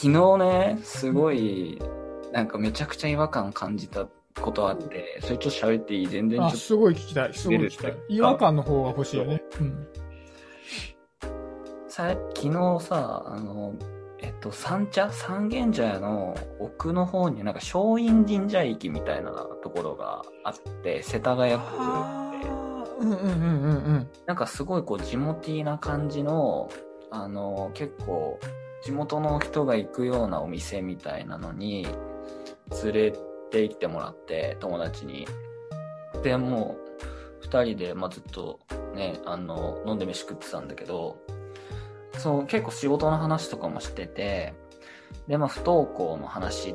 昨日ね、すごい、なんかめちゃくちゃ違和感感じたことあって、それちょっと喋っていい？全然ちょあ、っとすごい聞きたい。すごい聞きたい。違和感の方が欲しいよね。うん。さ昨日さ、あの、えっと、三茶？三軒茶屋の奥の方になんか松陰神社駅みたいなところがあって、世田谷区って。うんうんうんうんうん。なんかすごいこう地元な感じの、あの、結構地元の人が行くようなお店みたいなのに連れて行ってもらって、友達に。で、もう二人で、まあ、ずっとね、あの、飲んで飯食ってたんだけど、そう、結構仕事の話とかもしてて、で、まあ、不登校の話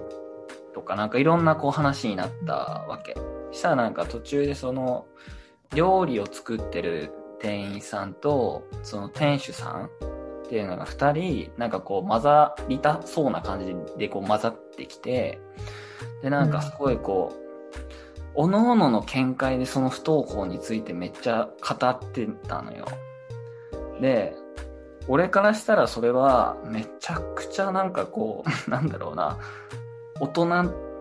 とか、なんかいろんなこう話になったわけ。したらなんか途中でその、料理を作ってる店員さんと、その店主さんっていうのが二人、なんかこう混ざりたそうな感じでこう混ざってきて、で、なんかすごいこう、おのおのの見解でその不登校についてめっちゃ語ってたのよ。で、俺からしたらそれはめちゃくちゃなんかこう、なんだろうな、大人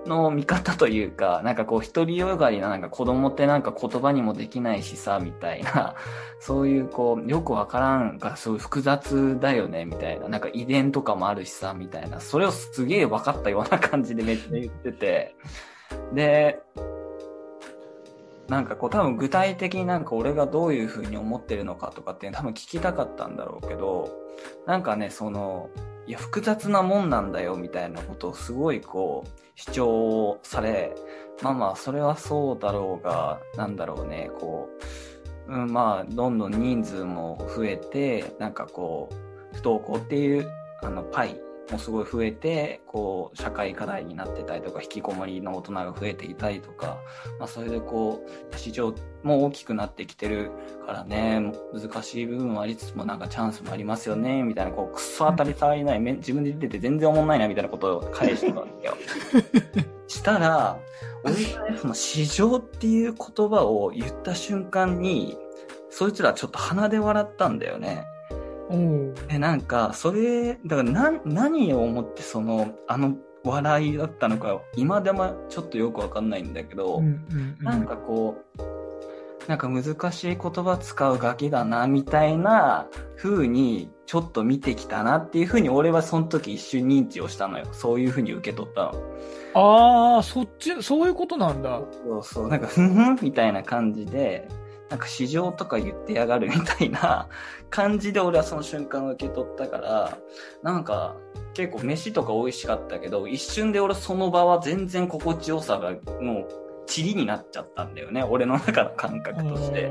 の見方というか、なんかこう独りよがりななんか子供ってなんか言葉にもできないしさ、みたいな、そういうこう、よくわからんがそういう複雑だよね、みたいな、なんか遺伝とかもあるしさ、みたいな、それをすげえ分かったような感じでめっちゃ言ってて、で、なんかこう多分具体的になんか俺がどういう風に思ってるのかとかって多分聞きたかったんだろうけど、なんかね、その、いや、複雑なもんなんだよみたいなことをすごいこう主張され、まあまあそれはそうだろうが、なんだろうね、こう、うん、まあどんどん人数も増えて、なんかこう、不登校っていうあのパイもすごい増えて、こう、社会課題になってたりとか、引きこもりの大人が増えていたりとか、まあそれでこう、市場も大きくなってきてるからね、難しい部分はありつつもなんかチャンスもありますよね、みたいな、こう、くそ当たり障りない、自分で出てて全然思んないな、みたいなことを返してたわけよ。したら、俺が、その市場っていう言葉を言った瞬間に、そいつらちょっと鼻で笑ったんだよね。え、なんか、それ、だからな、何を思ってその、あの、笑いだったのか、今でもちょっとよくわかんないんだけど、うんうんうん。なんかこう、なんか難しい言葉使うガキだな、みたいな風に、ちょっと見てきたなっていう風に、俺はその時一瞬認知をしたのよ。そういう風に受け取ったの。ああ、そっち、そういうことなんだ。そうそう、なんか、ふんふんみたいな感じで、なんか市場とか言ってやがるみたいな 感じで俺はその瞬間を受け取ったから、なんか結構飯とか美味しかったけど、一瞬で俺その場は全然心地よさがもう塵になっちゃったんだよね。俺の中の感覚として。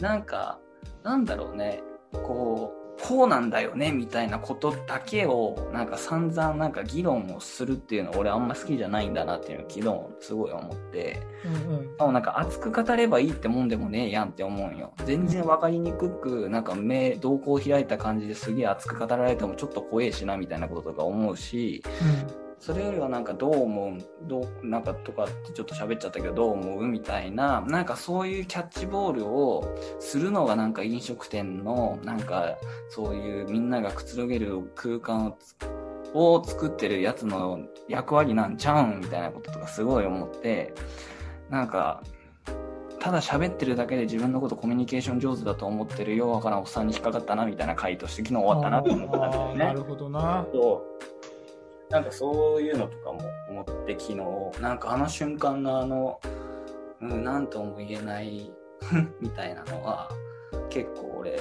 なんか、なんだろうね、こう、こうなんだよね、みたいなことだけを、なんか散々なんか議論をするっていうの俺あんま好きじゃないんだなっていうのを昨日すごい思って、うんうん。なんか熱く語ればいいってもんでもねえやんって思うんよ。全然わかりにくく、なんか目、瞳孔開いた感じですげえ熱く語られてもちょっと怖えしなみたいなこととか思うし、それよりはなんかどう思う、どう、なんかとかってちょっと喋っちゃったけどどう思うみたいな、なんかそういうキャッチボールをするのがなんか飲食店の、なんかそういうみんながくつろげる空間をつを作ってるやつの役割なんちゃうんみたいなこととかすごい思って、なんか、ただ喋ってるだけで自分のことコミュニケーション上手だと思ってるようわからんおっさんに引っかかったなみたいな回として昨日終わったなと思ったんだあよね。ーなるほどな。そう。なんかそういうのとかも思って昨日、なんかあの瞬間のあの、うん、なんとも言えない、みたいなのは、結構俺、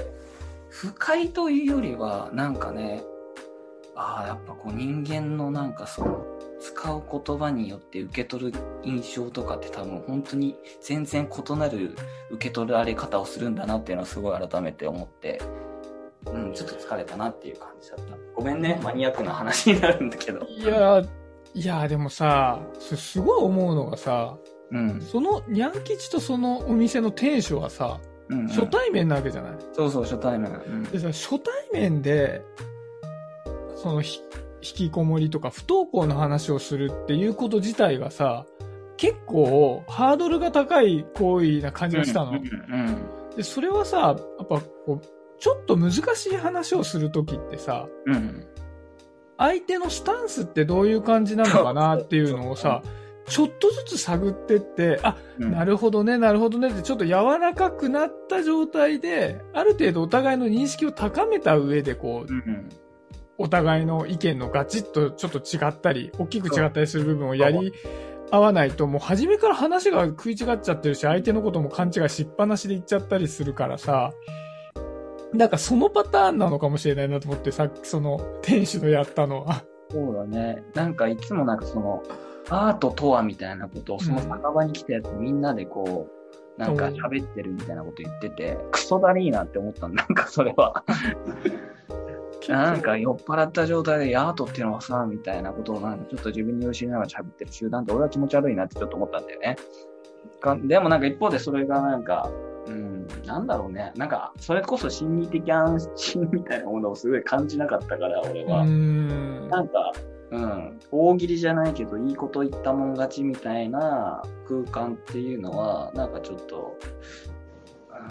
不快というよりは、なんかね、ああ、やっぱこう人間のなんかその、使う言葉によって受け取る印象とかって多分本当に全然異なる受け取られ方をするんだなっていうのをすごい改めて思って、うん、ちょっと疲れたなっていう感じだった。ごめんね、マニアックな話になるんだけど。いや、いや、でもさ、そすごい思うのがさ、うん。その、にゃん吉とそのお店の店主はさ、うん、うん。初対面なわけじゃない？そうそう、初対面。うん。でさ、初対面で、そのひ、引きこもりとか不登校の話をするっていうこと自体がさ、結構ハードルが高い行為な感じがしたの。うんうんで、それはさ、やっぱこう、ちょっと難しい話をするときってさ、うん。うん。相手のスタンスってどういう感じなのかなっていうのをさ、ちょっとずつ探ってって、あ、うんなるほどね、なるほどねって、ちょっと柔らかくなった状態で、ある程度お互いの認識を高めた上で、こうう、ん。お互いの意見のガチッとちょっと違ったり、大きく違ったりする部分をやり合わないと、もう初めから話が食い違っちゃってるし、相手のことも勘違いしっぱなしで言っちゃったりするからさ、なんかそのパターンなのかもしれないなと思って、さっきその店主のやったのは。そうだね。なんかいつもなんかその、アートとはみたいなことを、その酒場に来たやつみんなでこう、なんか喋ってるみたいなこと言ってて、クソだりーなって思った。なんかそれは。なんか酔っ払った状態でアートっていうのはさ、みたいなことをなんかちょっと自分に教えながら喋ってる集団って俺は気持ち悪いなってちょっと思ったんだよね。かでもなんか一方でそれがなんか、うん、なんだろうね。なんか、それこそ心理的安心みたいなものをすごい感じなかったから、俺は。ん。なんか、うん、大喜利じゃないけど、いいこと言ったもん勝ちみたいな空間っていうのは、なんかちょっと、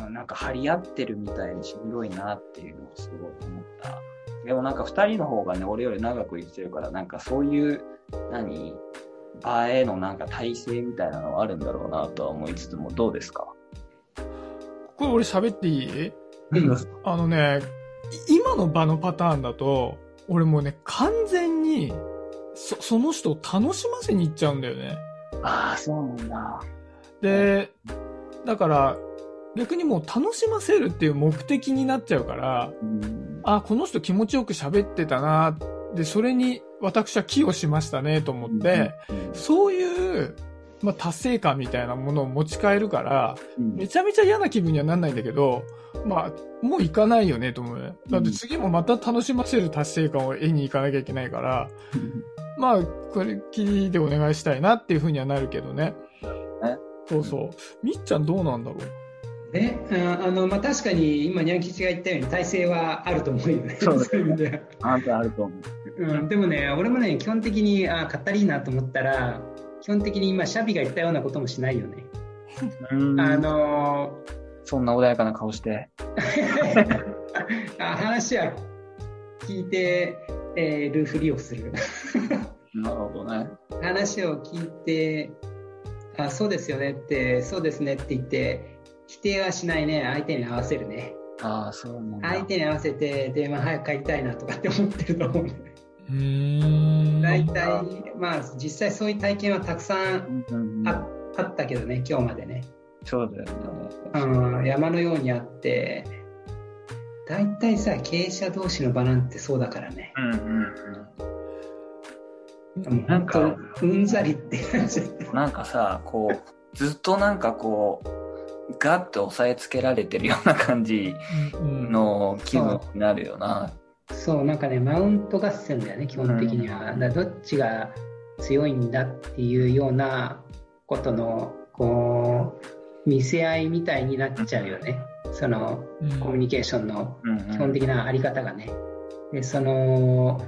うん、なんか張り合ってるみたいにしんどいなっていうのをすごい思った。でもなんか二人の方がね、俺より長く生きてるから、なんかそういう、何、場へのなんか体制みたいなのはあるんだろうなとは思いつつも、どうですか？これ俺喋っていい？うんあのね、い今の場のパターンだと、俺もうね、完全に、そ、その人を楽しませに行っちゃうんだよね。ああ、そうなんだ。で、だから、逆にもう楽しませるっていう目的になっちゃうから、うん。あ、この人気持ちよく喋ってたな、で、それに私は寄与しましたね、と思って、そういう、まあ、達成感みたいなものを持ち帰るから、うん、めちゃめちゃ嫌な気分にはなんないんだけど、まあ、もう行かないよね、と思うね。だって次もまた楽しませる達成感を得に行かなきゃいけないから、まあ、これきりでお願いしたいなっていうふうにはなるけどね。ねそうそう。みっちゃんどうなんだろう？ね、ああのまあ、確かに今、ニャン吉が言ったように体制はあると思うよね。そうだいう意味ではあんたあると思う。うん、でもね、俺もね、基本的に、あカッタリーナと思ったら、基本的に今、シャビが言ったようなこともしないよね。うんあのそんな穏やかな顔して。あ話は聞いて、えーるふりをする。なるほどね。話を聞いて、あ、そうですよねって、そうですねって言って、否定はしないね、相手に合わせるね。ああ、そうなんだ。相手に合わせて、で、まあ、早く帰りたいなとかって思ってると思う。大体、まあ、実際そういう体験はたくさんうんうんうんああったけどね、今日までね。そうだよね。うん、山のようにあって、大体さ、経営者同士の場なんてそうだからね。うんうんもうなんかうんざりって感じ。うん。なんかさ、こう、ずっとなんかこう、ガッと押さえつけられてるような感じうんの気分になるよな。そう、なんかね、マウント合戦だよね、基本的には。だからどっちが強いんだっていうようなことの、こう、見せ合いみたいになっちゃうよね。その、うんコミュニケーションのうんうん基本的なあり方がね。で、その、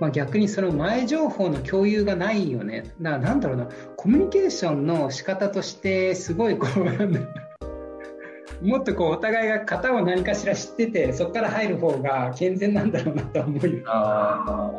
まあ、逆にその前情報の共有がないよね。だからなんだろうな、コミュニケーションの仕方として、すごいこう もっとこう、お互いが型を何かしら知ってて、そこから入る方が健全なんだろうなとは思うよ。あ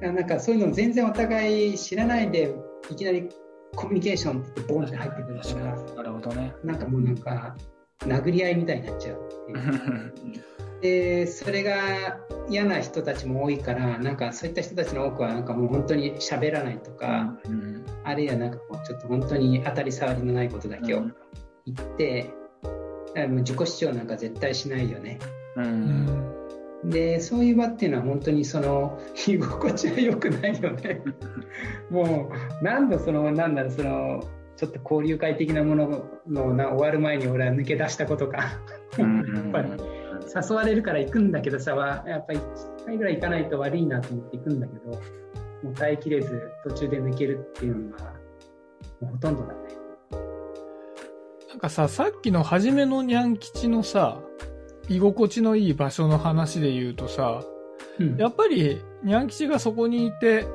なんかそういうの全然お互い知らないで、いきなりコミュニケーションってボンって入ってくるから、あ、なるほどね。なんかもうなんか、殴り合いみたいになっちゃうっていう。でそれが嫌な人たちも多いからなんかそういった人たちの多くはなんかもう本当に喋らないとか、うんあるいはなんかこうちょっと本当に当たり障りのないことだけを言って、あもう自己主張なんか絶対しないよねう。うんんでそういう場っていうのは本当にその 居心地は良くないよね もう何度そのなんだろうそのちょっと交流会的なもののな終わる前に俺は抜け出したことかうん やっぱり誘われるから行くんだけどさ、わやっぱり1回ぐらい行かないと悪いなと思って行くんだけど、もう耐えきれず途中で抜けるっていうのが、もうほとんどだね。なんかさ、さっきの初めのニャン吉のさ、居心地のいい場所の話で言うとさ、うん。やっぱり、ニャン吉がそこにいて、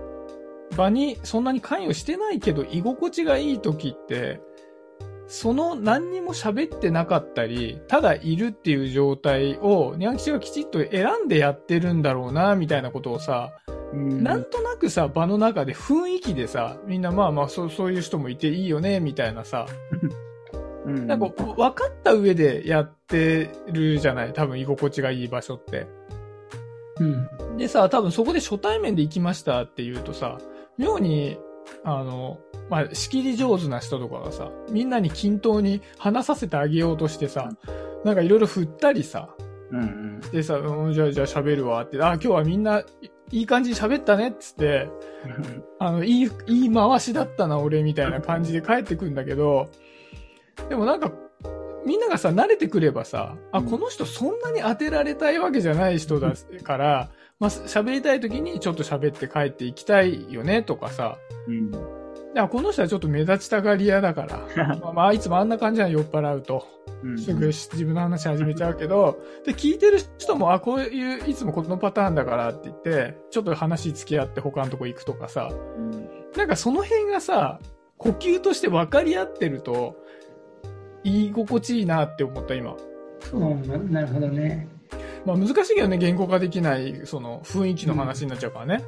場にそんなに関与してないけど、居心地がいい時って、その何にも喋ってなかったり、ただいるっていう状態を、ニャン吉がきちっと選んでやってるんだろうな、みたいなことをさ、うん。なんとなくさ、場の中で雰囲気でさ、みんなまあまあそうそういう人もいていいよね、みたいなさ、うん。なんか分かった上でやってるじゃない？多分居心地がいい場所って。うん。でさ、多分そこで初対面で行きましたって言うとさ、妙に、あの、まあ、仕切り上手な人とかがさ、みんなに均等に話させてあげようとしてさ、なんかいろいろ振ったりさ、うんうん。でさ、うんじゃあじゃあ喋るわって、あ、今日はみんないいい感じに喋ったねっつって、あの、いい、いい回しだったな、俺、みたいな感じで帰ってくんだけど、でもなんか、みんながさ、慣れてくればさ、あ、うん。この人そんなに当てられたいわけじゃない人だから、まあ、喋りたい時にちょっと喋って帰っていきたいよね、とかさ、うん。いや、この人はちょっと目立ちたがり屋だから、まあ、まあ、いつもあんな感じなの酔っ払うと。うん。すぐ自分の話始めちゃうけど、で、聞いてる人も、あ、こういう、いつもこのパターンだからって言って、ちょっと話付き合って他のとこ行くとかさ、うん。なんかその辺がさ、呼吸として分かり合ってると、居心地いいなって思った今。うん、ななるほどね。まあ難しいけどね、言語化できない、その雰囲気の話になっちゃうからね。